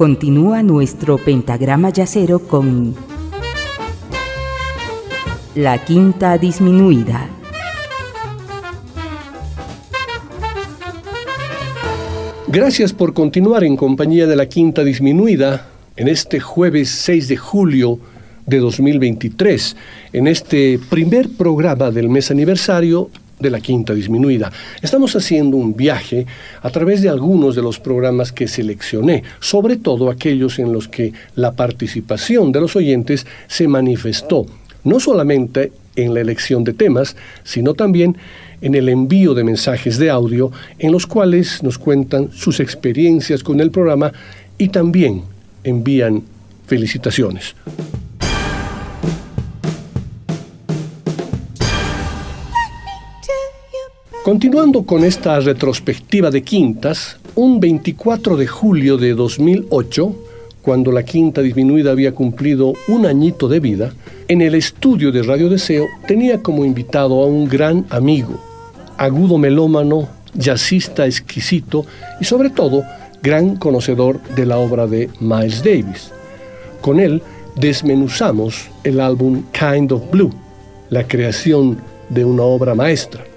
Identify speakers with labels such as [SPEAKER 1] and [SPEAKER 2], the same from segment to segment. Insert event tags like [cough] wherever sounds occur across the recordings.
[SPEAKER 1] Continúa nuestro pentagrama yacero con la quinta disminuida.
[SPEAKER 2] Gracias por continuar en compañía de la quinta disminuida en este jueves 6 de julio de 2023, en este primer programa del mes aniversario de la quinta disminuida. Estamos haciendo un viaje a través de algunos de los programas que seleccioné, sobre todo aquellos en los que la participación de los oyentes se manifestó, no solamente en la elección de temas, sino también en el envío de mensajes de audio en los cuales nos cuentan sus experiencias con el programa y también envían felicitaciones. Continuando con esta retrospectiva de quintas, un 24 de julio de 2008, cuando la quinta disminuida había cumplido un añito de vida, en el estudio de Radio Deseo tenía como invitado a un gran amigo, agudo melómano, jazzista exquisito y sobre todo gran conocedor de la obra de Miles Davis. Con él desmenuzamos el álbum Kind of Blue, la creación de una obra maestra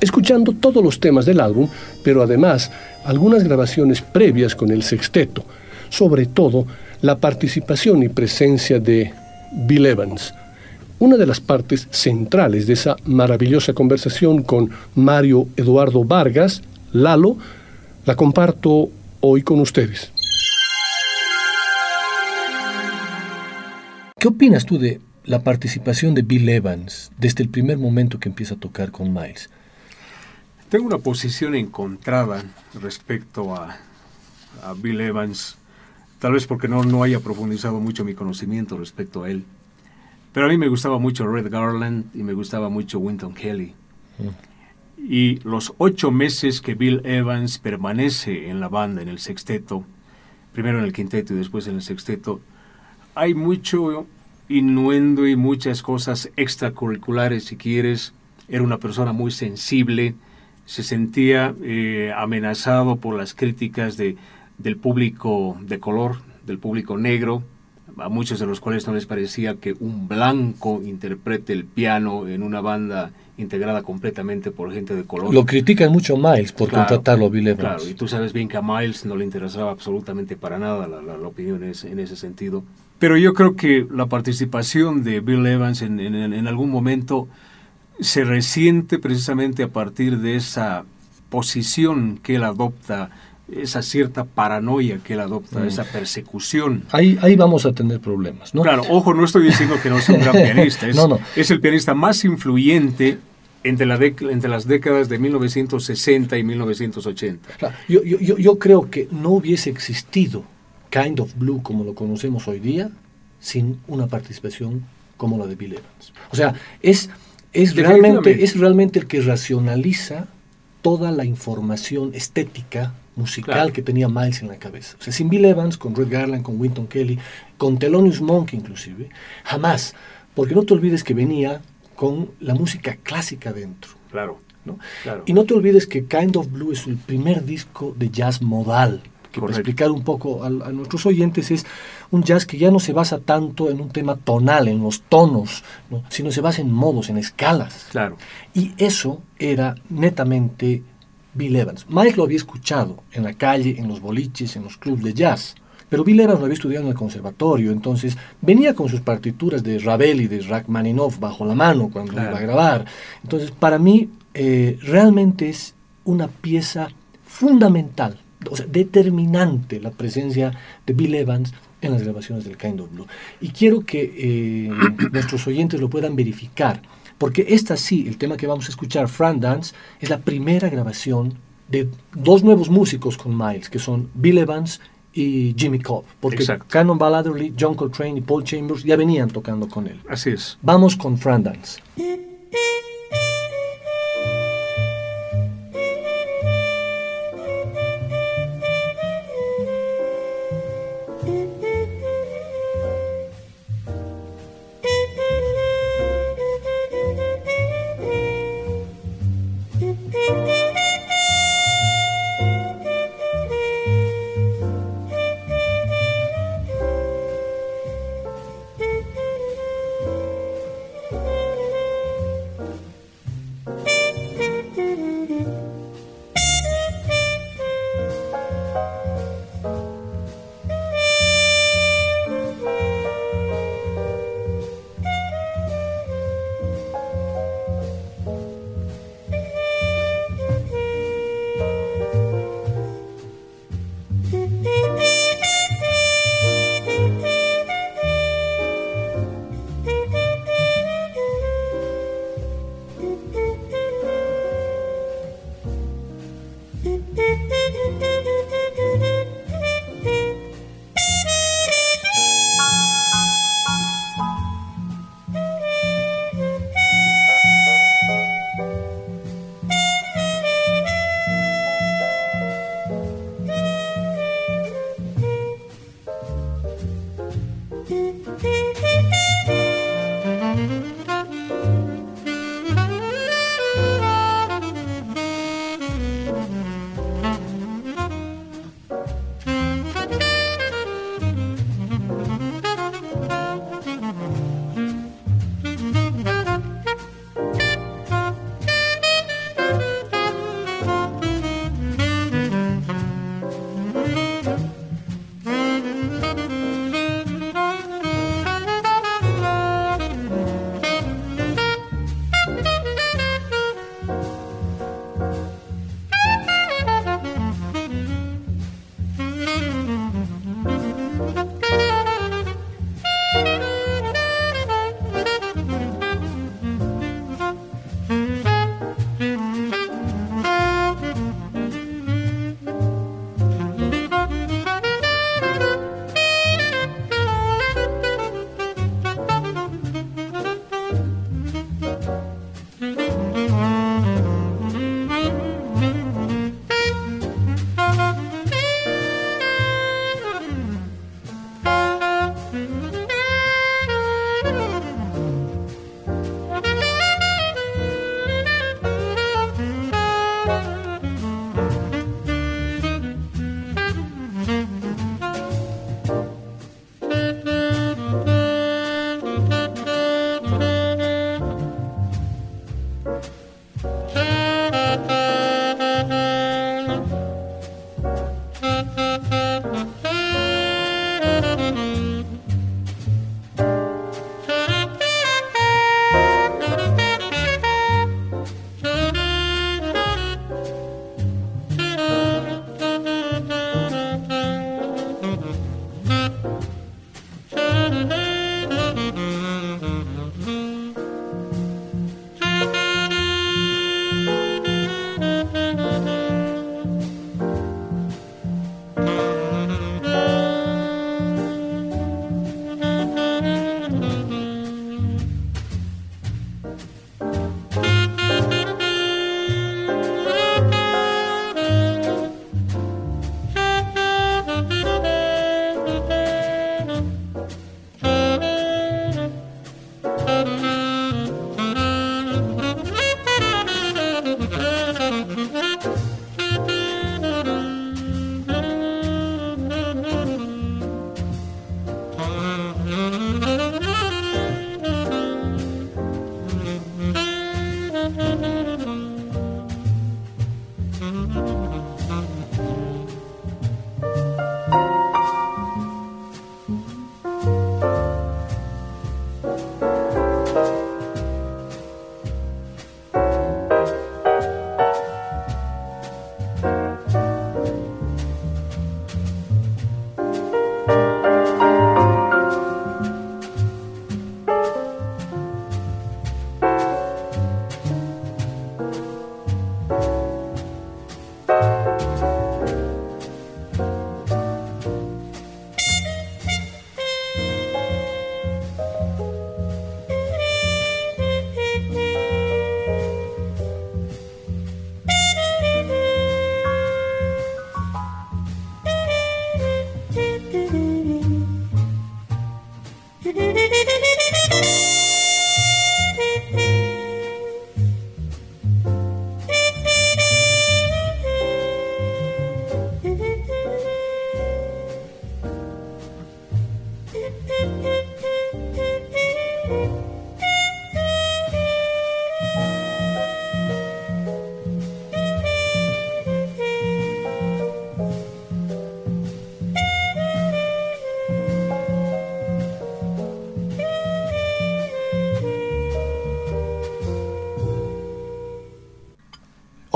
[SPEAKER 2] escuchando todos los temas del álbum, pero además algunas grabaciones previas con el sexteto, sobre todo la participación y presencia de Bill Evans. Una de las partes centrales de esa maravillosa conversación con Mario Eduardo Vargas, Lalo, la comparto hoy con ustedes. ¿Qué opinas tú de la participación de Bill Evans desde el primer momento que empieza a tocar con Miles?
[SPEAKER 3] Tengo una posición encontrada respecto a, Bill Evans, tal vez porque no, no haya profundizado mucho mi conocimiento respecto a él. Pero a mí me gustaba mucho Red Garland y me gustaba mucho Winton Kelly. Mm. Y los ocho meses que Bill Evans permanece en la banda, en el sexteto, primero en el quinteto y después en el sexteto, hay mucho innuendo y muchas cosas extracurriculares, si quieres. Era una persona muy sensible, se sentía eh, amenazado por las críticas de, del público de color, del público negro, a muchos de los cuales no les parecía que un blanco interprete el piano en una banda integrada completamente por gente de color.
[SPEAKER 2] Lo critican mucho Miles por contratarlo a Bill Evans.
[SPEAKER 3] Claro, y tú sabes bien que a Miles no le interesaba absolutamente para nada la, la, opinión en ese sentido. Pero yo creo que la participación de Bill Evans en, en, en algún momento se resiente precisamente a partir de esa posición que él adopta, esa cierta paranoia que él adopta, mm. esa persecución.
[SPEAKER 2] Ahí, ahí vamos a tener problemas, ¿no?
[SPEAKER 3] Claro, ojo, no estoy diciendo que no sea un gran [laughs] pianista, es, es el pianista más influyente entre, la entre las décadas de 1960 y 1980.
[SPEAKER 2] yo, yo, yo creo que no hubiese existido Kind of Blue como lo conocemos hoy día sin una participación como la de Bill Evans. O sea, es es realmente, es realmente el que racionaliza toda la información estética musical que tenía Miles en la cabeza. O sea, sin Bill Evans, con Red Garland, con Winton Kelly, con Thelonious Monk inclusive, jamás. Porque no te olvides que venía con la música clásica dentro.
[SPEAKER 3] Claro.
[SPEAKER 2] ¿no? Y no te olvides que Kind of Blue es el primer disco de jazz modal que explicar un poco a, nuestros oyentes es un jazz que ya no se basa tanto en un tema tonal, en los tonos, sino se basa en modos, en escalas.
[SPEAKER 3] Claro.
[SPEAKER 2] Y eso era netamente Bill Evans. Mike lo había escuchado en la calle, en los boliches, en los clubes de jazz. Pero Bill Evans lo había estudiado en el conservatorio, entonces venía con sus partituras de Ravel y de Rachmaninoff bajo la mano cuando iba a grabar. Entonces, para mí, eh, realmente es una pieza fundamental o sea, determinante la presencia de Bill Evans en las grabaciones del Kind of Blue. Y quiero que eh, [coughs] nuestros oyentes lo puedan verificar, porque esta sí, el tema que vamos a escuchar, Fran Dance, es la primera grabación de dos nuevos músicos con Miles, que son Bill Evans y Jimmy Cobb, porque Canon Balladolly, John Coltrane y Paul Chambers ya venían tocando con él.
[SPEAKER 3] Así es.
[SPEAKER 2] Vamos con Fran Dance.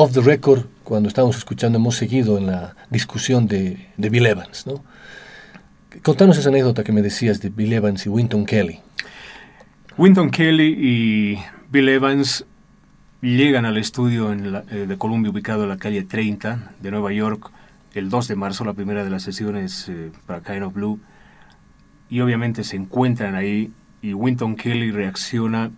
[SPEAKER 2] Off the record, cuando estábamos escuchando, hemos seguido en la discusión de, Bill Evans, ¿no? Contanos esa anécdota que me decías de Bill Evans y Winton Kelly.
[SPEAKER 3] Winton Kelly y Bill Evans llegan al estudio eh, de Columbia ubicado en la calle 30 de Nueva York el 2 de marzo, la primera de las sesiones eh, para Kind of Blue. Y obviamente se encuentran ahí y Winton Kelly reacciona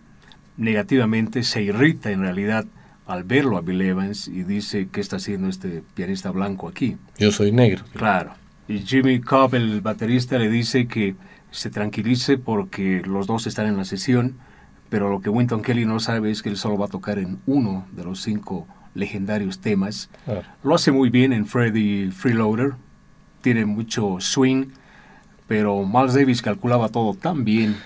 [SPEAKER 3] negativamente, se irrita en realidad al verlo a Bill Evans y dice, ¿qué está haciendo este pianista blanco aquí?
[SPEAKER 2] Yo soy negro.
[SPEAKER 3] Claro. Y Jimmy Cobb, el baterista, le dice que se tranquilice porque los dos están en la sesión, pero lo que Winton Kelly no sabe es que él solo va a tocar en uno de los cinco legendarios temas. Lo hace muy bien en Freddy Freeloader, tiene mucho swing, pero Miles Davis calculaba todo tan bien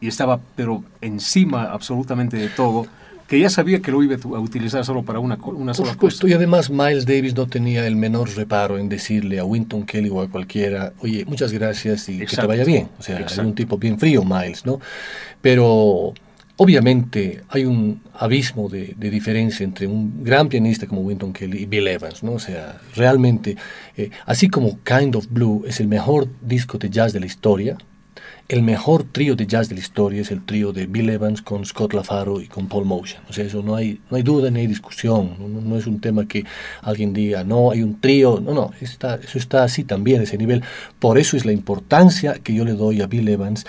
[SPEAKER 3] y estaba pero encima absolutamente de todo que ya sabía que lo iba a utilizar solo para una, una sola cosa.
[SPEAKER 2] Y además Miles Davis no tenía el menor reparo en decirle a Winton Kelly o a cualquiera, oye, muchas gracias y que te vaya bien. O sea, es un tipo bien frío, Miles, ¿no? Pero obviamente hay un abismo de, diferencia entre un gran pianista como Winton Kelly y Bill Evans, ¿no? O sea, realmente, eh, así como Kind of Blue es el mejor disco de jazz de la historia, el mejor trío de jazz de la historia es el trío de Bill Evans con Scott LaFaro y con Paul Motion. O sea, eso no hay, no hay duda ni hay discusión. No, es un tema que alguien diga, no, hay un trío. No, no, está, eso está así también, ese nivel. Por eso es la importancia que yo le doy a Bill Evans.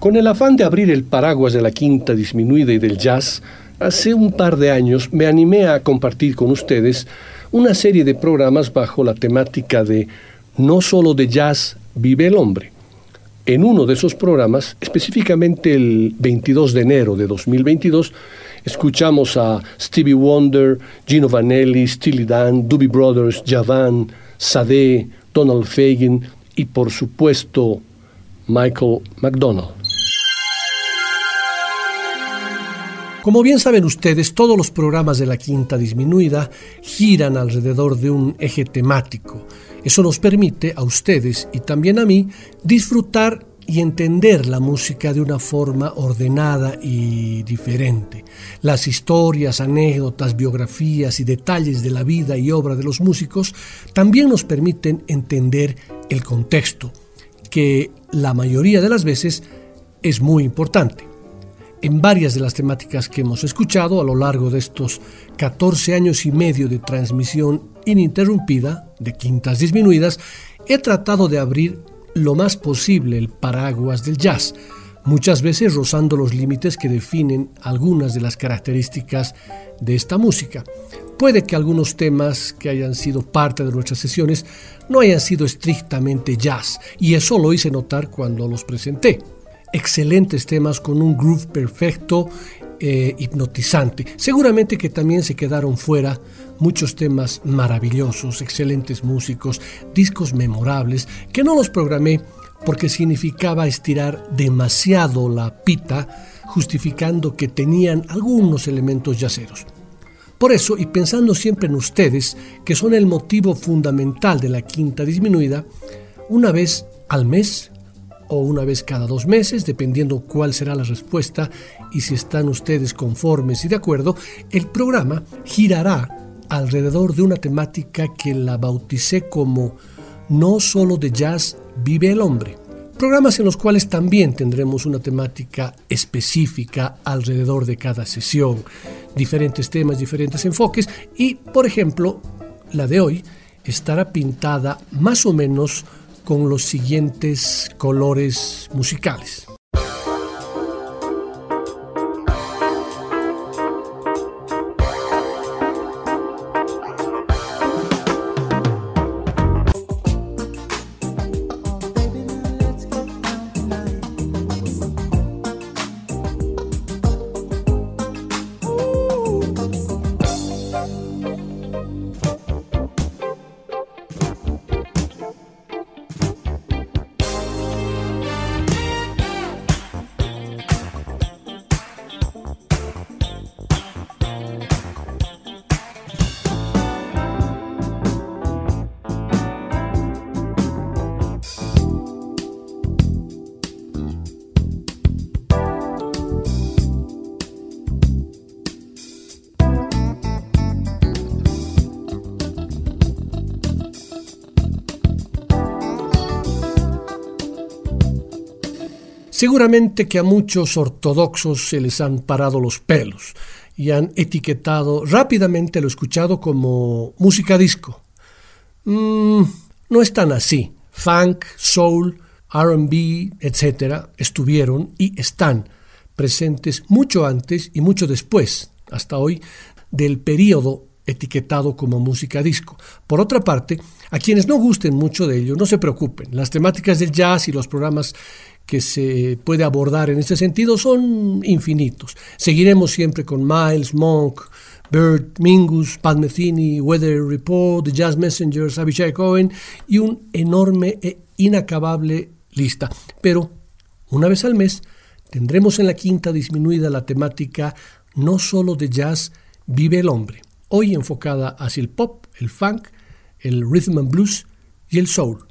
[SPEAKER 4] Con el afán de abrir el paraguas de la quinta disminuida y del jazz, hace un par de años me animé a compartir con ustedes una serie de programas bajo la temática de no solo de jazz vive el hombre en uno de esos programas, específicamente el 22 de enero de 2022, escuchamos a Stevie Wonder, Gino Vanelli, Steely Dan, Doobie Brothers, Javan, Sade, Donald Fagen y por supuesto Michael McDonald. Como bien saben ustedes, todos los programas de la quinta disminuida giran alrededor de un eje temático eso nos permite a ustedes y también a mí disfrutar y entender la música de una forma ordenada y diferente. Las historias, anécdotas, biografías y detalles de la vida y obra de los músicos también nos permiten entender el contexto, que la mayoría de las veces es muy importante. En varias de las temáticas que hemos escuchado a lo largo de estos 14 años y medio de transmisión ininterrumpida de quintas disminuidas, he tratado de abrir lo más posible el paraguas del jazz, muchas veces rozando los límites que definen algunas de las características de esta música. Puede que algunos temas que hayan sido parte de nuestras sesiones no hayan sido estrictamente jazz, y eso lo hice notar cuando los presenté. Excelentes temas con un groove perfecto eh, hipnotizante. Seguramente que también se quedaron fuera muchos temas maravillosos, excelentes músicos, discos memorables, que no los programé porque significaba estirar demasiado la pita, justificando que tenían algunos elementos yaceros. Por eso, y pensando siempre en ustedes, que son el motivo fundamental de la quinta disminuida, una vez al mes o una vez cada dos meses, dependiendo cuál será la respuesta y si están ustedes conformes y de acuerdo, el programa girará alrededor de una temática que la bauticé como No solo de jazz vive el hombre. Programas en los cuales también tendremos una temática específica alrededor de cada sesión, diferentes temas, diferentes enfoques y, por ejemplo, la de hoy estará pintada más o menos con los siguientes colores musicales. Seguramente que a muchos ortodoxos se les han parado los pelos y han etiquetado rápidamente lo escuchado como música disco. Mm, no es tan así. Funk, soul, RB, etc., estuvieron y están presentes mucho antes y mucho después, hasta hoy, del periodo etiquetado como música disco. Por otra parte, a quienes no gusten mucho de ello, no se preocupen. Las temáticas del jazz y los programas que se puede abordar en este sentido son infinitos. Seguiremos siempre con Miles, Monk, Bert, Mingus, Pat Metheny, Weather Report, The Jazz Messengers, Abishai Cohen y un enorme e inacabable lista. Pero una vez al mes tendremos en la quinta disminuida la temática no solo de jazz vive el hombre, hoy enfocada hacia el pop, el funk, el rhythm and blues y el soul.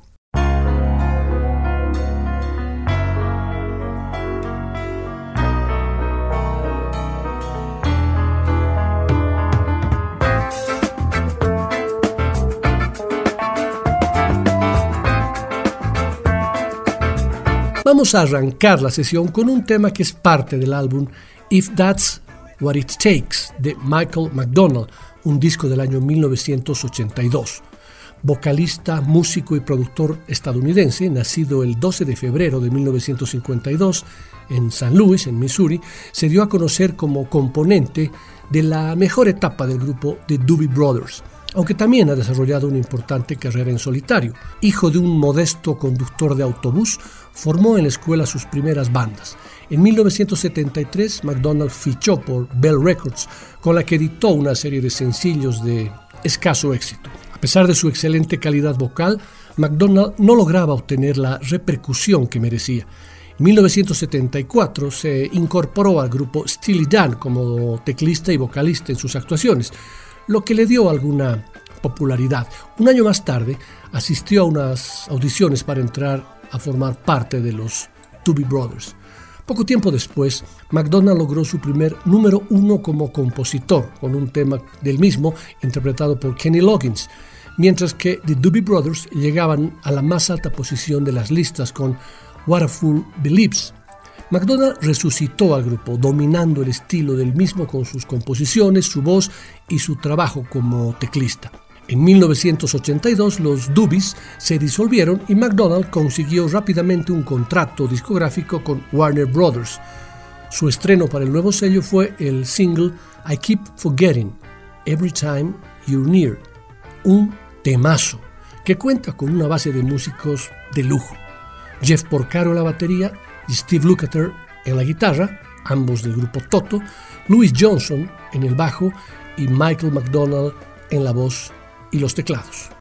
[SPEAKER 4] Vamos a arrancar la sesión con un tema que es parte del álbum If That's What It Takes de Michael McDonald, un disco del año 1982. Vocalista, músico y productor estadounidense, nacido el 12 de febrero de 1952 en San Luis, en Missouri, se dio a conocer como componente de la mejor etapa del grupo The Doobie Brothers aunque también ha desarrollado una importante carrera en solitario. Hijo de un modesto conductor de autobús, formó en la escuela sus primeras bandas. En 1973, McDonald fichó por Bell Records, con la que editó una serie de sencillos de escaso éxito. A pesar de su excelente calidad vocal, McDonald no lograba obtener la repercusión que merecía. En 1974 se incorporó al grupo Steely Dan como teclista y vocalista en sus actuaciones, lo que le dio alguna popularidad. Un año más tarde asistió a unas audiciones para entrar a formar parte de los Doobie Brothers. Poco tiempo después, McDonald logró su primer número uno como compositor, con un tema del mismo interpretado por Kenny Loggins, mientras que The Doobie Brothers llegaban a la más alta posición de las listas con What a Fool Believes, McDonald resucitó al grupo, dominando el estilo del mismo con sus composiciones, su voz y su trabajo como teclista. En 1982 los Doobies se disolvieron y McDonald consiguió rápidamente un contrato discográfico con Warner Brothers. Su estreno para el nuevo sello fue el single I Keep Forgetting Every Time You're Near, un temazo que cuenta con una base de músicos de lujo. Jeff Porcaro la batería Steve Lukather en la guitarra, ambos del grupo Toto, Louis Johnson en el bajo y Michael McDonald en la voz y los teclados.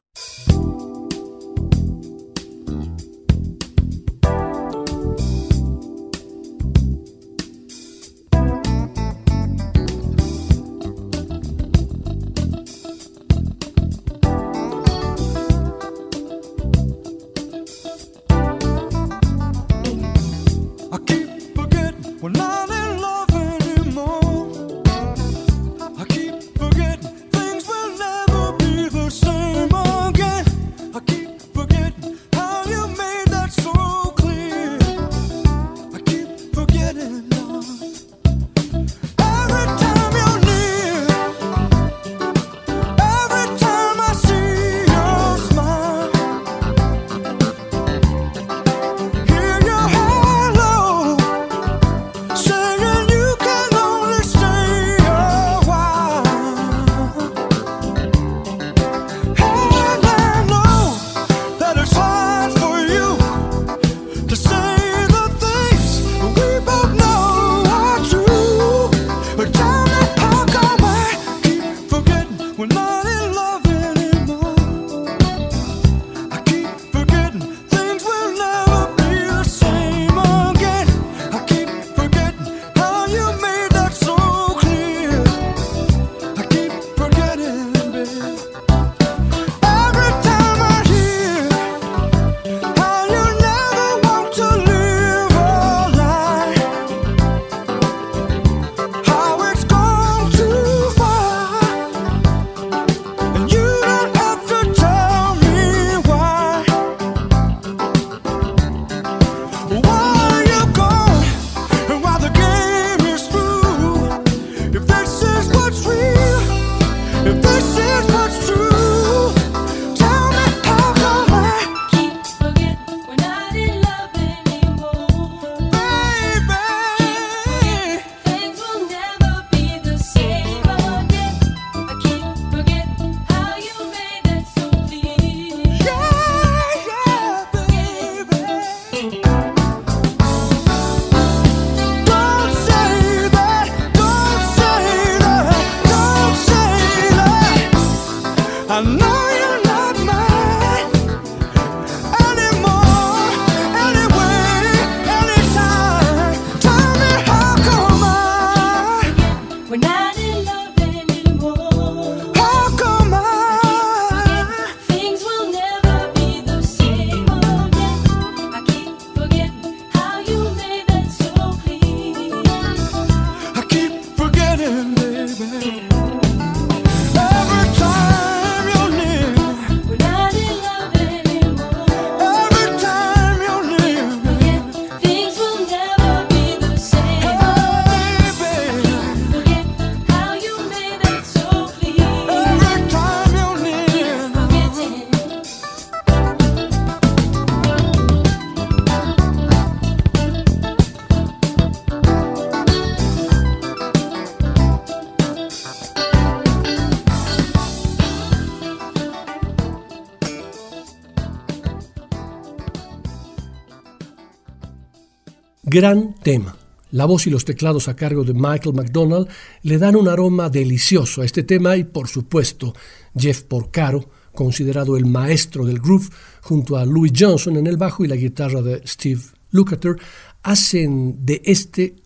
[SPEAKER 4] Gran tema. La voz y los teclados a cargo de Michael McDonald le dan un aroma delicioso a este tema y por supuesto Jeff Porcaro, considerado el maestro del groove, junto a Louis Johnson en el bajo y la guitarra de Steve Lukather, hacen de este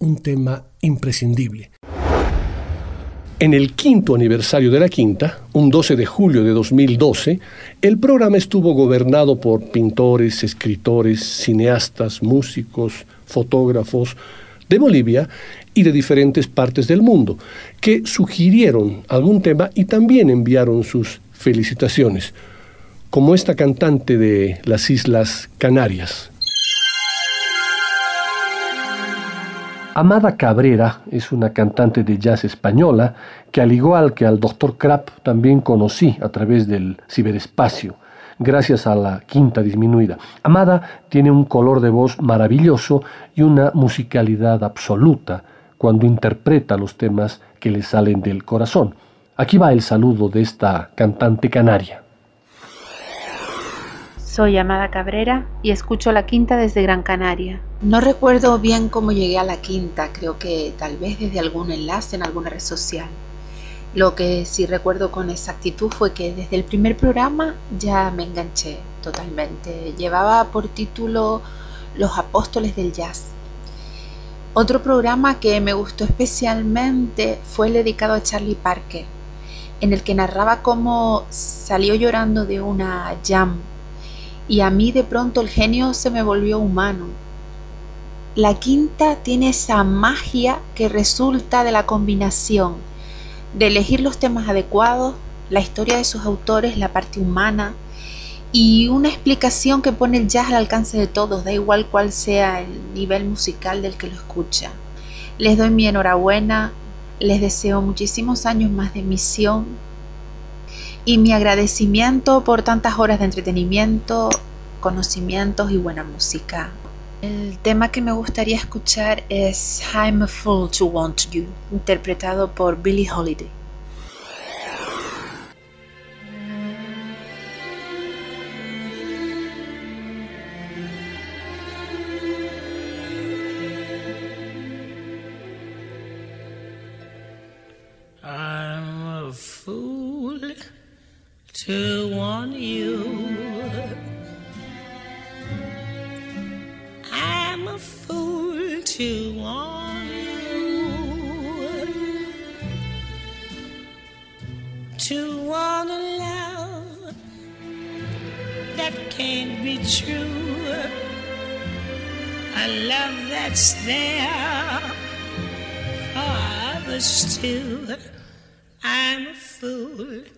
[SPEAKER 4] un tema imprescindible.
[SPEAKER 2] En el quinto aniversario de la quinta, un 12 de julio de 2012, el programa estuvo gobernado por pintores, escritores, cineastas, músicos, fotógrafos de Bolivia y de diferentes partes del mundo, que sugirieron algún tema y también enviaron sus felicitaciones, como esta cantante de las Islas Canarias. Amada Cabrera es una cantante de jazz española que al igual que al Dr. Krapp también conocí a través del ciberespacio, gracias a la quinta disminuida. Amada tiene un color de voz maravilloso y una musicalidad absoluta cuando interpreta los temas que le salen del corazón. Aquí va el saludo de esta cantante canaria.
[SPEAKER 5] Soy Amada Cabrera y escucho la quinta desde Gran Canaria. No recuerdo bien cómo llegué a la quinta, creo que tal vez desde algún enlace en alguna red social. Lo que sí recuerdo con exactitud fue que desde el primer programa ya me enganché totalmente. Llevaba por título Los Apóstoles del Jazz. Otro programa que me gustó especialmente fue el dedicado a Charlie Parker, en el que narraba cómo salió llorando de una jam y a mí de pronto el genio se me volvió humano. La quinta tiene esa magia que resulta de la combinación de elegir los temas adecuados, la historia de sus autores, la parte humana y una explicación que pone el jazz al alcance de todos, da igual cuál sea el nivel musical del que lo escucha. Les doy mi enhorabuena, les deseo muchísimos años más de misión y mi agradecimiento por tantas horas de entretenimiento, conocimientos y buena música. El tema que me gustaría escuchar es I'm a Fool to Want You, interpretado por Billie Holiday.
[SPEAKER 6] To want you. I'm a fool to want you. To want a love that can't be true. A love that's there for others too. I'm a fool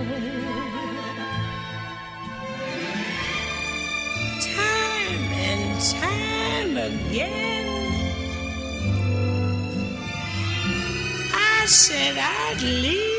[SPEAKER 6] Again. I said I'd leave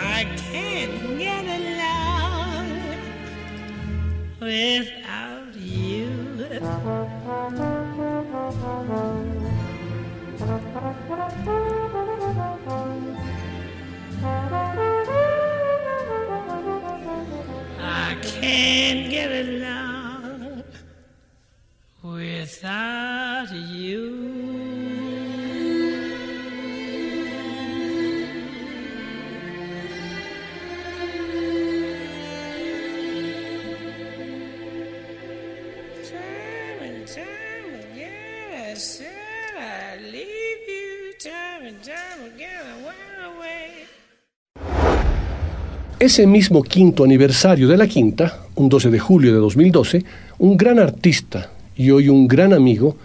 [SPEAKER 6] I can't get along without you. I can't get along without you.
[SPEAKER 4] Ese mismo quinto aniversario de la quinta, un 12 de julio de 2012, un gran artista y hoy un gran amigo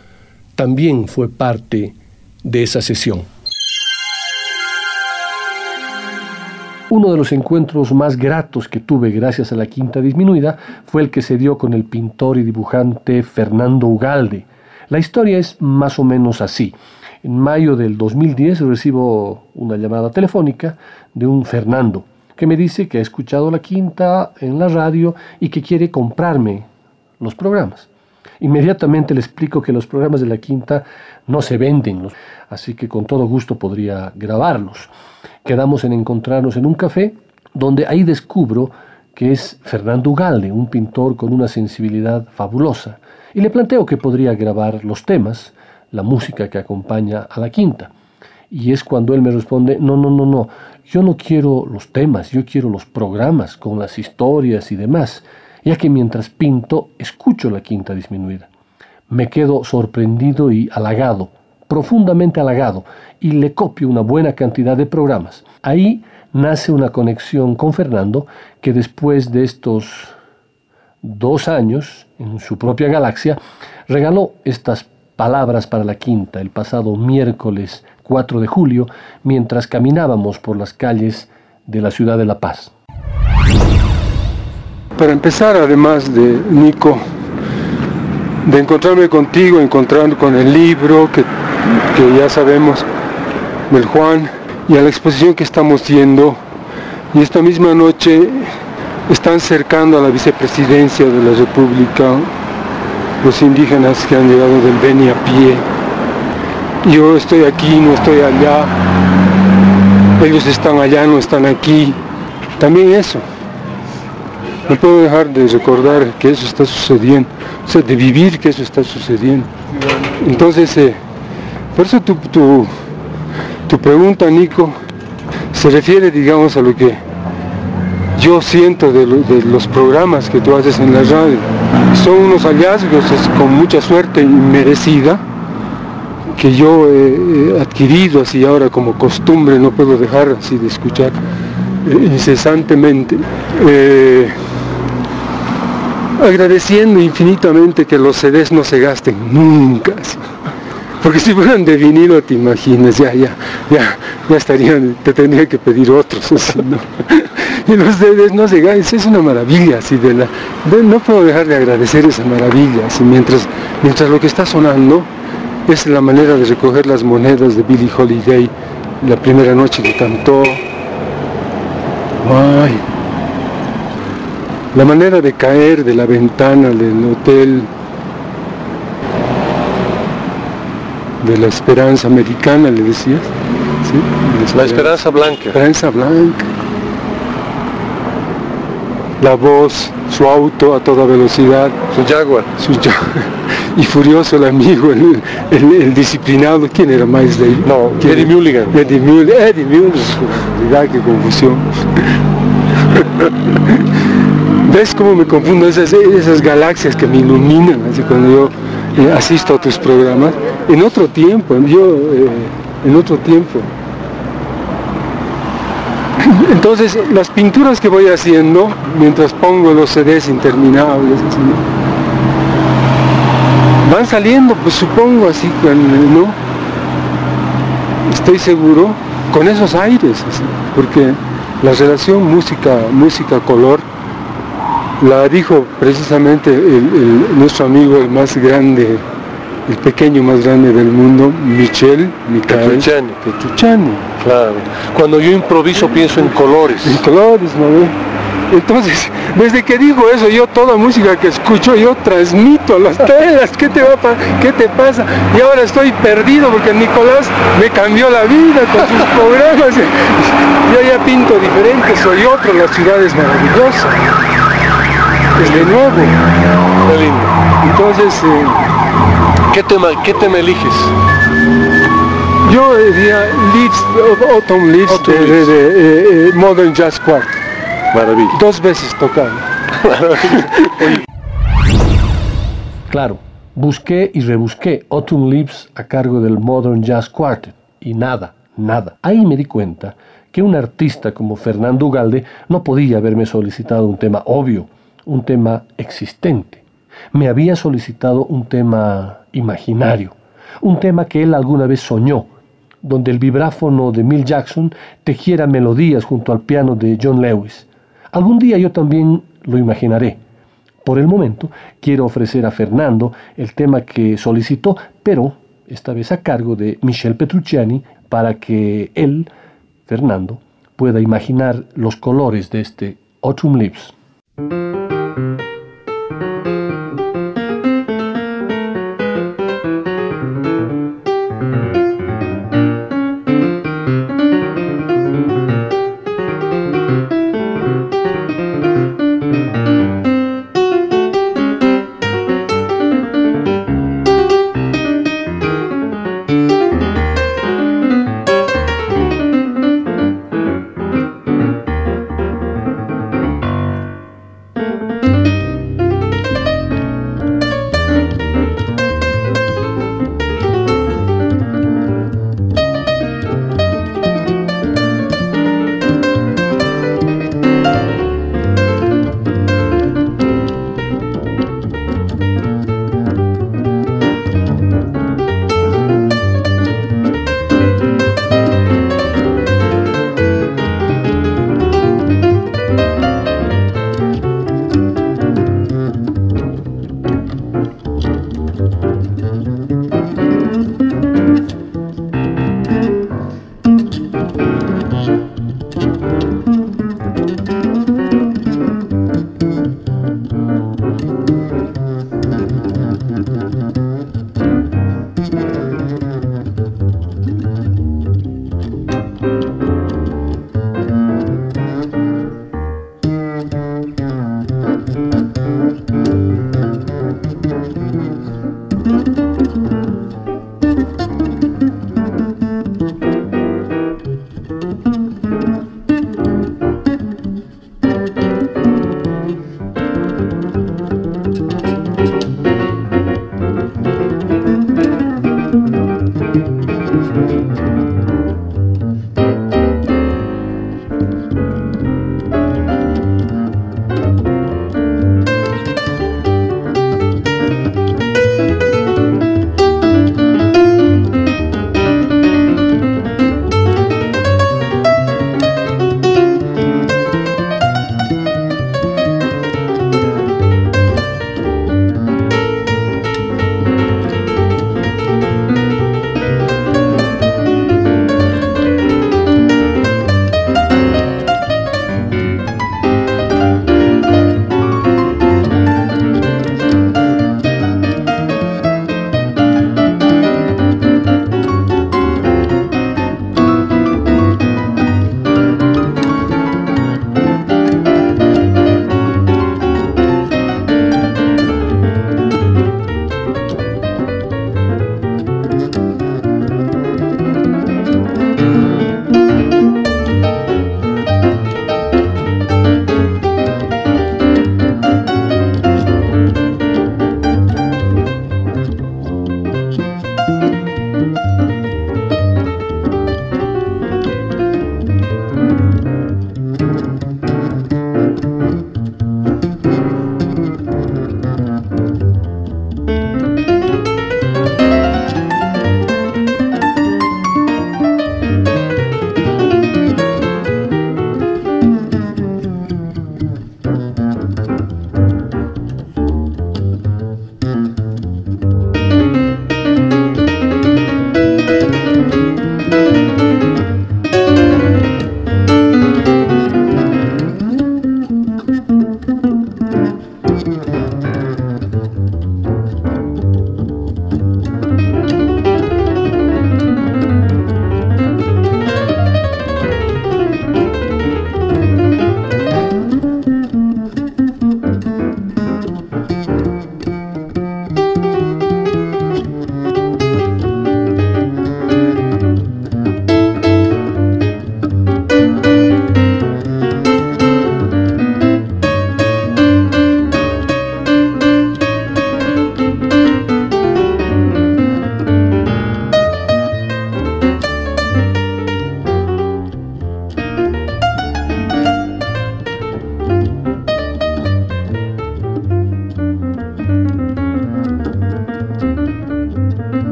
[SPEAKER 4] también fue parte de esa sesión. Uno de los encuentros más gratos que tuve gracias a la quinta disminuida fue el que se dio con el pintor y dibujante Fernando Ugalde. La historia es más o menos así. En mayo del 2010 recibo una llamada telefónica de un Fernando que me dice que ha escuchado la quinta en la radio y que quiere comprarme los programas. Inmediatamente le explico que los programas de la quinta no se venden, así que con todo gusto podría grabarlos. Quedamos en encontrarnos en un café donde ahí descubro que es Fernando Ugalde, un pintor con una sensibilidad fabulosa, y le planteo que podría grabar los temas, la música que acompaña a la quinta. Y es cuando él me responde, no, no, no, no, yo no quiero los temas, yo quiero los programas con las historias y demás, ya que mientras pinto escucho la quinta disminuida. Me quedo sorprendido y halagado, profundamente halagado, y le copio una buena cantidad de programas. Ahí nace una conexión con Fernando que después de estos dos años, en su propia galaxia, regaló estas palabras para la quinta el pasado miércoles 4 de julio, mientras caminábamos por las calles de la ciudad de La Paz.
[SPEAKER 7] Para empezar, además de Nico, de encontrarme contigo, encontrando con el libro que, que ya sabemos del Juan y a la exposición que estamos yendo. Y esta misma noche están cercando a la vicepresidencia de la República los indígenas que han llegado del Beni a pie. Yo estoy aquí, no estoy allá. Ellos están allá, no están aquí. También eso. No puedo dejar de recordar que eso está sucediendo, o sea, de vivir que eso está sucediendo. Entonces, eh, por eso tu, tu, tu pregunta, Nico, se refiere, digamos, a lo que yo siento de, lo- de los programas que tú haces en la radio. Son unos hallazgos con mucha suerte y merecida que yo he, he adquirido así ahora como costumbre, no puedo dejar así de escuchar eh, incesantemente. Eh, agradeciendo infinitamente que los CDs no se gasten nunca. Porque si fueran de vinilo, te imaginas, ya, ya, ya, ya estarían, te tendría que pedir otros, [laughs] así, ¿no? [laughs] Y los CDs no se es una maravilla, así, de la, de- no puedo dejar de agradecer esa maravilla, así, mientras, mientras lo que está sonando es la manera de recoger las monedas de Billie Holiday, la primera noche que cantó. Ay, la manera de caer de la ventana del hotel de la esperanza americana, le decías. ¿Sí?
[SPEAKER 4] La Esperanza Blanca.
[SPEAKER 7] Esperanza blanca. La voz, su auto a toda velocidad,
[SPEAKER 4] Su Jaguar.
[SPEAKER 7] su ya- [laughs] y furioso el amigo, el, el- el disciplinado, ¿quién era Miles Davis?
[SPEAKER 4] No,
[SPEAKER 7] ¿Quién
[SPEAKER 4] Eddie? Mulligan.
[SPEAKER 7] Eddie Mulligan, Eddie Mulligan, qué confusión. [laughs] ¿Ves cómo me confundo esas, esas galaxias que me iluminan así cuando yo asisto a tus programas? En otro tiempo, yo eh, en otro tiempo. Entonces, las pinturas que voy haciendo, mientras pongo los CDs interminables, así, van saliendo, pues supongo así, ¿no? Estoy seguro, con esos aires, porque la relación música, música-color, la dijo precisamente el- el- nuestro amigo el más grande el pequeño más grande del mundo, Michel Michael
[SPEAKER 4] Petrucciani. Claro. Cuando yo improviso pienso en colores.
[SPEAKER 7] En colores, ¿no? Entonces, [laughs] desde que digo eso, yo toda música que escucho, yo transmito las telas, ¿qué te, va a pa- ¿qué te pasa? Y ahora estoy perdido porque Nicolás me cambió la vida con sus programas. [laughs] Yo ya pinto diferente, soy otro, la ciudad es maravillosa. Es de nuevo.
[SPEAKER 4] Qué lindo.
[SPEAKER 7] Entonces, eh,
[SPEAKER 4] ¿Qué tema, qué tema eliges?
[SPEAKER 7] yo diría Leaves, Autumn Leaves
[SPEAKER 4] Autumn
[SPEAKER 7] de,
[SPEAKER 4] Leaves.
[SPEAKER 7] de- de, eh, Modern Jazz Quartet.
[SPEAKER 4] Maravilla.
[SPEAKER 7] Dos veces tocado. [laughs]
[SPEAKER 4] Claro, busqué y rebusqué Autumn Leaves a cargo del Modern Jazz Quartet y nada, nada. Ahí me di cuenta que un artista como Fernando Ugalde no podía haberme solicitado un tema obvio, un tema existente. Me había solicitado un tema imaginario, un tema que él alguna vez soñó, donde el vibráfono de Mill Jackson tejiera melodías junto al piano de John Lewis. Algún día yo también lo imaginaré. Por el momento, quiero ofrecer a Fernando el tema que solicitó, pero esta vez a cargo de Michel Petrucciani, para que él, Fernando, pueda imaginar los colores de este Autumn Leaves.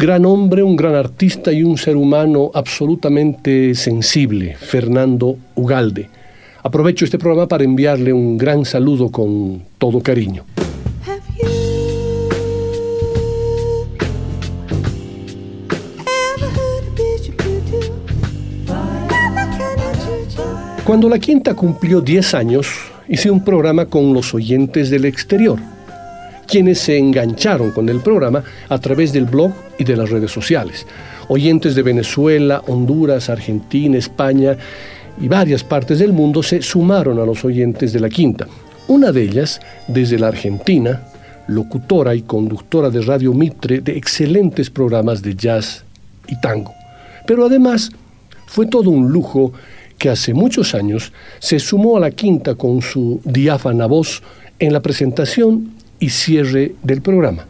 [SPEAKER 4] Gran hombre, un gran artista y un ser humano absolutamente sensible, Fernando Ugalde. Aprovecho este programa para enviarle un gran saludo con todo cariño. Cuando la quinta cumplió 10 años, hice un programa con los oyentes del exterior, quienes se engancharon con el programa a través del blog y de las redes sociales. Oyentes de Venezuela, Honduras, Argentina, España y varias partes del mundo se sumaron a los oyentes de la quinta. Una de ellas, desde la Argentina, locutora y conductora de Radio Mitre de excelentes programas de jazz y tango. Pero además fue todo un lujo que hace muchos años se sumó a la quinta con su diáfana voz en la presentación y cierre del programa.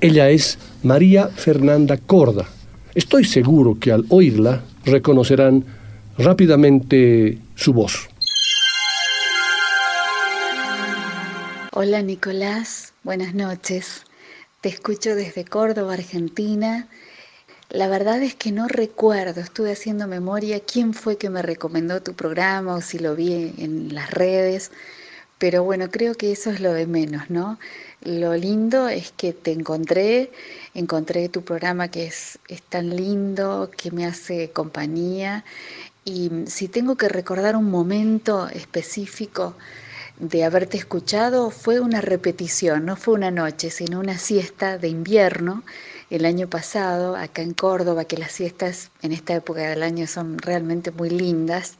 [SPEAKER 4] Ella es María Fernanda Corda. Estoy seguro que al oírla reconocerán rápidamente su voz.
[SPEAKER 8] Hola Nicolás, buenas noches. Te escucho desde Córdoba, Argentina. La verdad es que no recuerdo, estuve haciendo memoria quién fue que me recomendó tu programa o si lo vi en las redes, pero bueno, creo que eso es lo de menos, ¿no? Lo lindo es que te encontré, encontré tu programa que es, es tan lindo, que me hace compañía y si tengo que recordar un momento específico de haberte escuchado, fue una repetición, no fue una noche, sino una siesta de invierno el año pasado, acá en Córdoba, que las siestas en esta época del año son realmente muy lindas.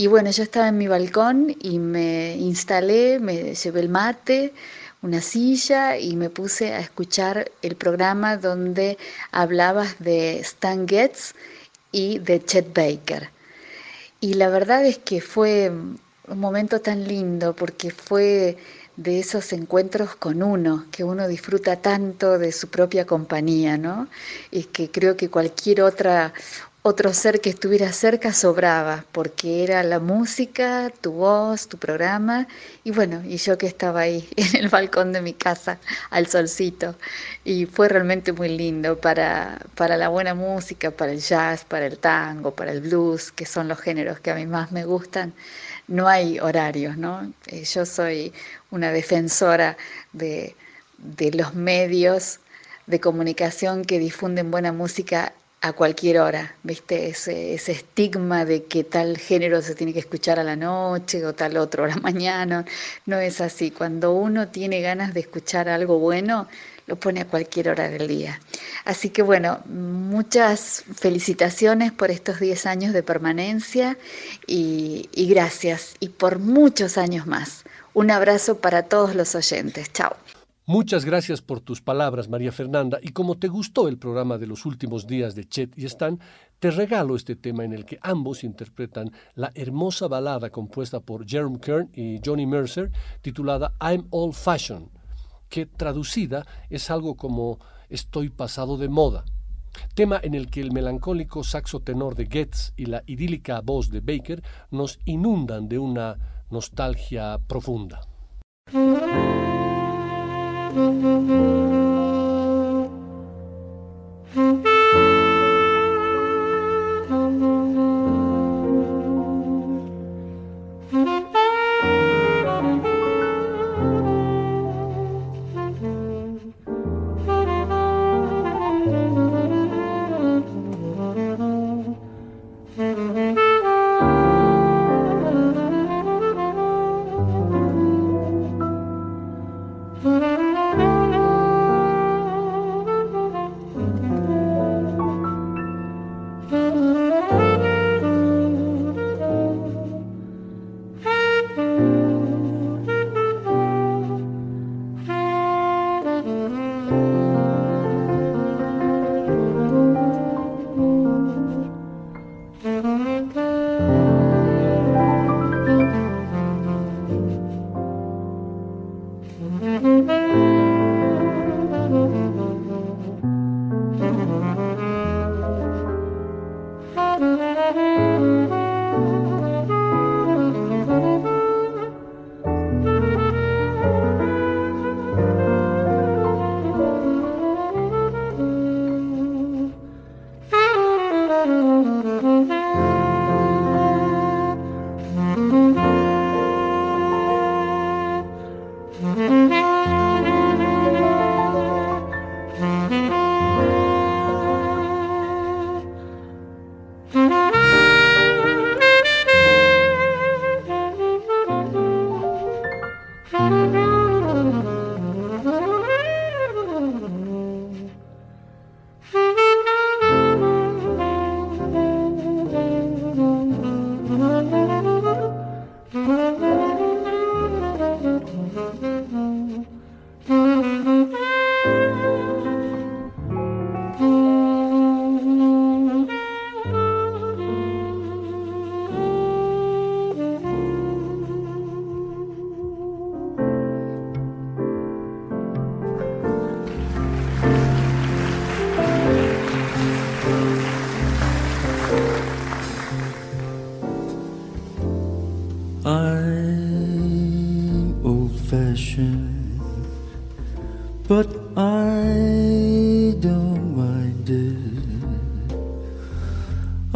[SPEAKER 8] Y bueno, yo estaba en mi balcón y me instalé, me llevé el mate, una silla y me puse a escuchar el programa donde hablabas de Stan Getz y de Chet Baker. Y la verdad es que fue un momento tan lindo porque fue de esos encuentros con uno, que uno disfruta tanto de su propia compañía, ¿no? Y que creo que cualquier otra otro ser que estuviera cerca sobraba, porque era la música, tu voz, tu programa, y bueno, y yo que estaba ahí [laughs] en el balcón de mi casa al solcito, y fue realmente muy lindo para, para la buena música, para el jazz, para el tango, para el blues, que son los géneros que a mí más me gustan. No hay horarios, ¿no? Eh, yo soy una defensora de, de los medios de comunicación que difunden buena música a cualquier hora, ¿viste? Ese, estigma de que tal género se tiene que escuchar a la noche o tal otro a la [laughs] mañana. No es así. Cuando uno tiene ganas de escuchar algo bueno, lo pone a cualquier hora del día. Así que bueno, muchas felicitaciones por estos 10 años de permanencia y gracias. Y por muchos años más. Un abrazo para todos los oyentes. Chao.
[SPEAKER 4] Muchas gracias por tus palabras, María Fernanda, y como te gustó el programa de los últimos días de Chet y Stan, te regalo este tema en el que ambos interpretan la hermosa balada compuesta por Jerome Kern y Johnny Mercer, titulada I'm Old Fashioned, que traducida es algo como Estoy pasado de moda. Tema en el que el melancólico saxo tenor de Getz y la idílica voz de Baker nos inundan de una nostalgia profunda.
[SPEAKER 9] Música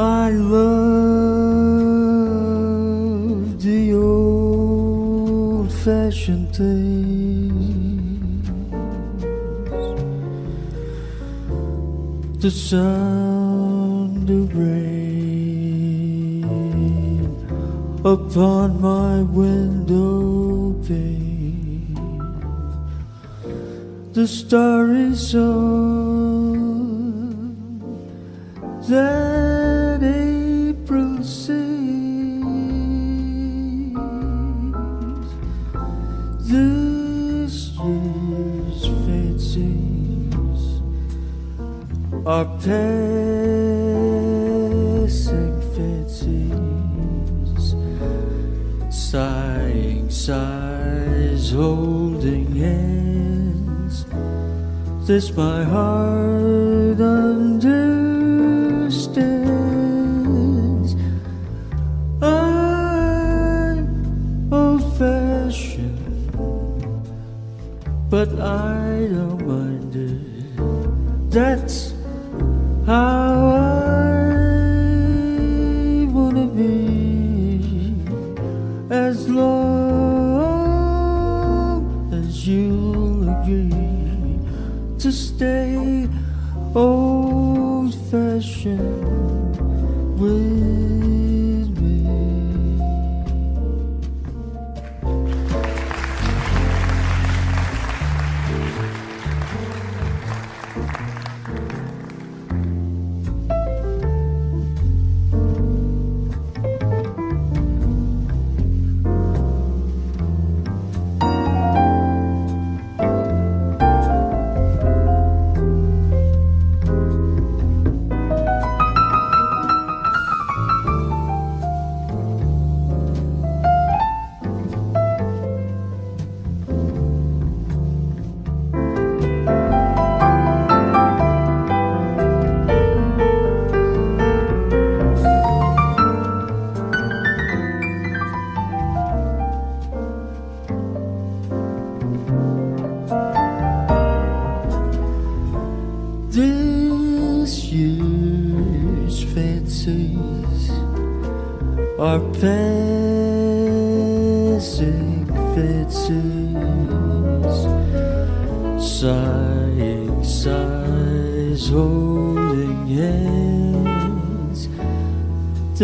[SPEAKER 9] I love the old fashioned things, the sound of rain upon my window pane, the starry sun that are passing fancies, sighing sighs, holding hands. This my heart understands. I'm old fashioned, but I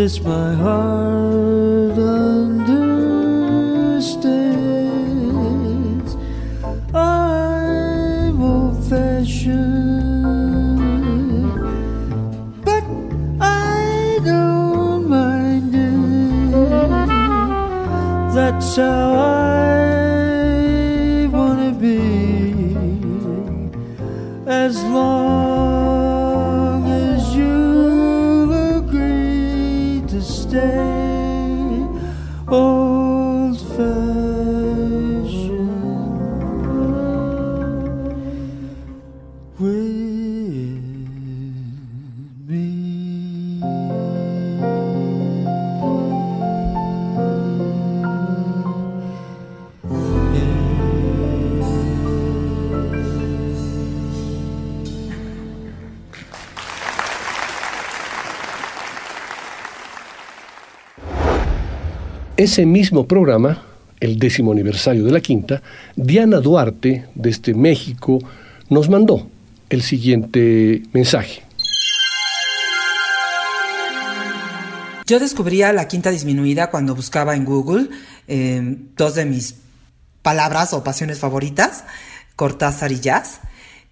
[SPEAKER 9] This my heart
[SPEAKER 2] Ese mismo programa, el décimo aniversario de la quinta, Diana Duarte, desde México, nos mandó el siguiente mensaje.
[SPEAKER 10] Yo descubría la quinta disminuida cuando buscaba en Google eh, dos de mis palabras o pasiones favoritas, Cortázar y jazz.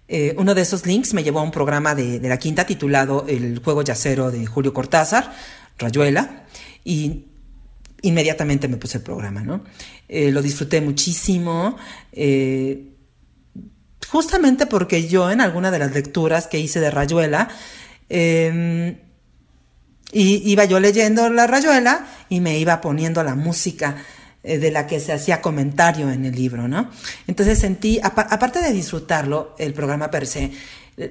[SPEAKER 10] Eh, uno de esos links me llevó a un programa de, la quinta titulado El juego yacero de Julio Cortázar, Rayuela, y inmediatamente me puse el programa, ¿no? Eh, lo disfruté muchísimo, eh, justamente porque yo en alguna de las lecturas que hice de Rayuela, y iba yo leyendo la rayuela y me iba poniendo la música eh, de la que se hacía comentario en el libro, ¿no? Entonces sentí, apa- aparte de disfrutarlo, el programa per se,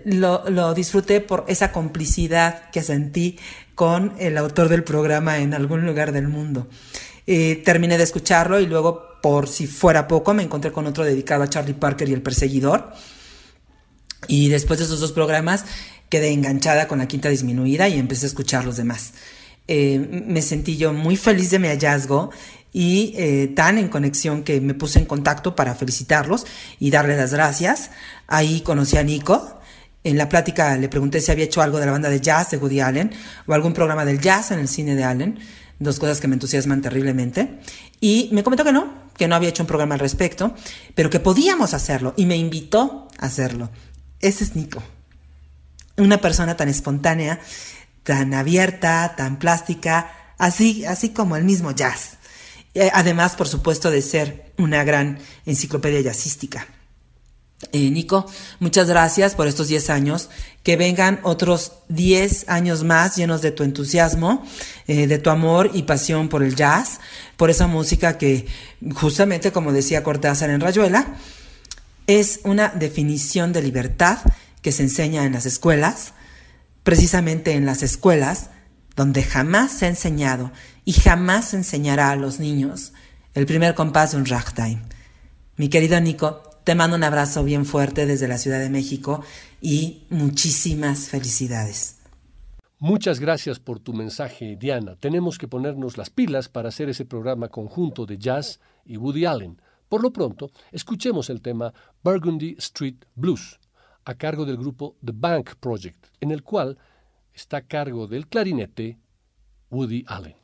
[SPEAKER 10] lo disfruté por esa complicidad que sentí con el autor del programa en algún lugar del mundo. Eh, terminé de escucharlo y luego, por si fuera poco, me encontré con otro dedicado a Charlie Parker y el perseguidor. Y después de esos dos programas quedé enganchada con la quinta disminuida y empecé a escuchar los demás. Eh, me sentí yo muy feliz de mi hallazgo y eh, tan en conexión que me puse en contacto para felicitarlos y darles las gracias. Ahí conocí a Nico. En la plática le pregunté si había hecho algo de la banda de jazz de Woody Allen o algún programa del jazz en el cine de Allen, dos cosas que me entusiasman terriblemente. Y me comentó que no, que no había hecho un programa al respecto, pero que podíamos hacerlo y me invitó a hacerlo. Ese es Nico. Una persona tan espontánea, tan abierta, tan plástica, así, así como el mismo jazz. Eh, además, por supuesto, de ser una gran enciclopedia jazzística. Eh, Nico, muchas gracias por estos 10 años. Que vengan otros 10 años más llenos de tu entusiasmo, eh, de tu amor y pasión por el jazz, por esa música que, justamente como decía Cortázar en Rayuela, es una definición de libertad que se enseña en las escuelas, precisamente en las escuelas donde jamás se ha enseñado y jamás se enseñará a los niños el primer compás de un ragtime. Mi querido Nico, te mando un abrazo bien fuerte desde la Ciudad de México y muchísimas felicidades.
[SPEAKER 4] Muchas gracias por tu mensaje, Diana. Tenemos que ponernos las pilas para hacer ese programa conjunto de jazz y Woody Allen. Por lo pronto, escuchemos el tema Burgundy Street Blues, a cargo del grupo The Bank Project, en el cual está a cargo del clarinete Woody Allen.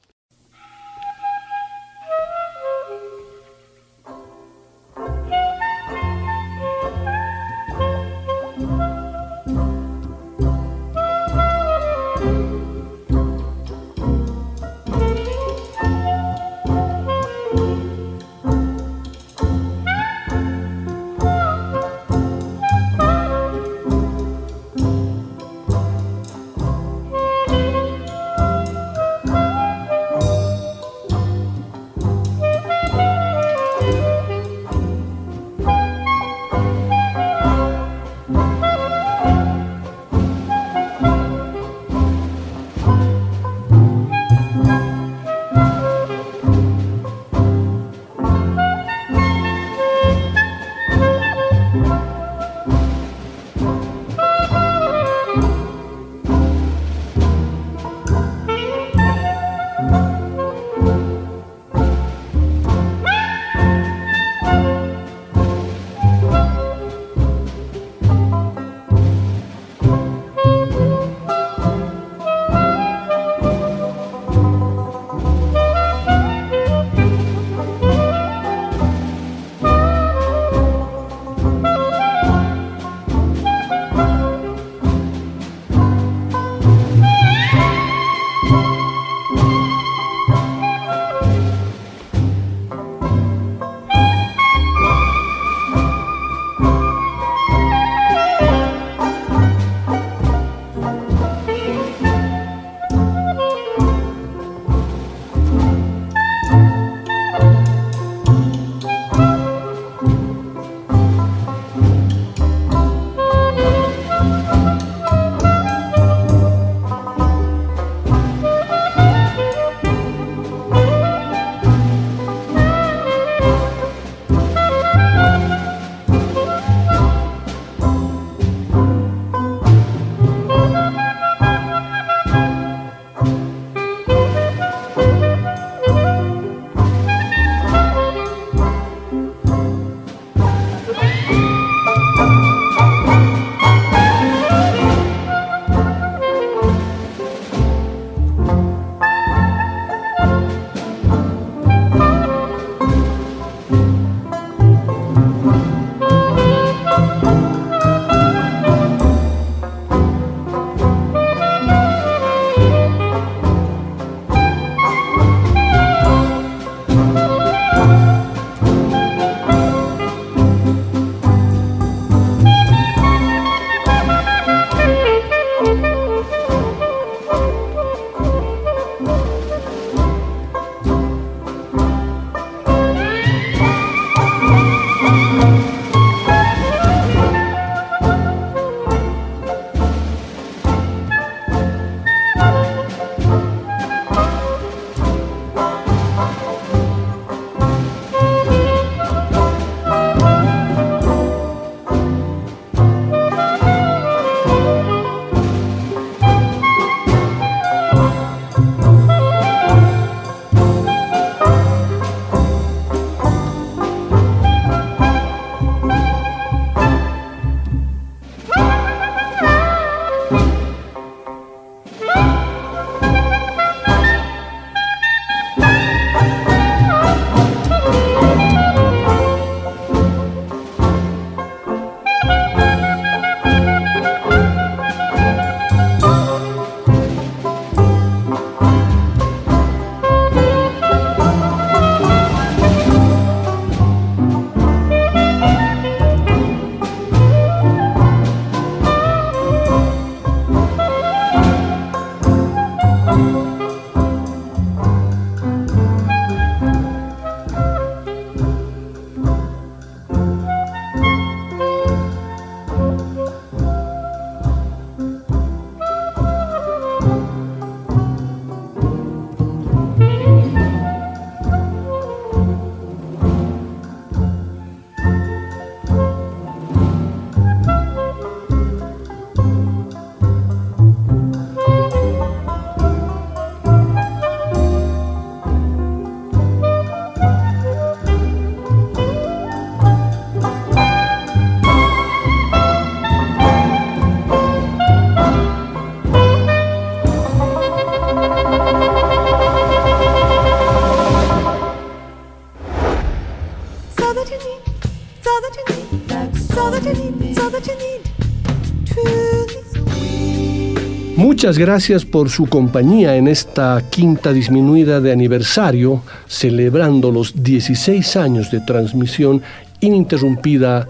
[SPEAKER 4] Muchas gracias por su compañía en esta quinta disminuida de aniversario, celebrando los 16 años de transmisión ininterrumpida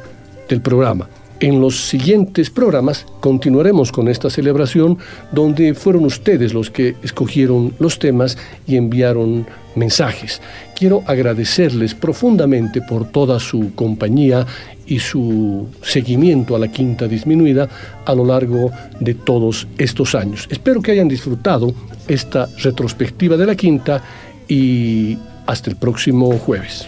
[SPEAKER 4] del programa. En los siguientes programas continuaremos con esta celebración donde fueron ustedes los que escogieron los temas y enviaron mensajes. Quiero agradecerles profundamente por toda su compañía y su seguimiento a la quinta disminuida a lo largo de todos estos años. Espero que hayan disfrutado esta retrospectiva de la quinta y hasta el próximo jueves.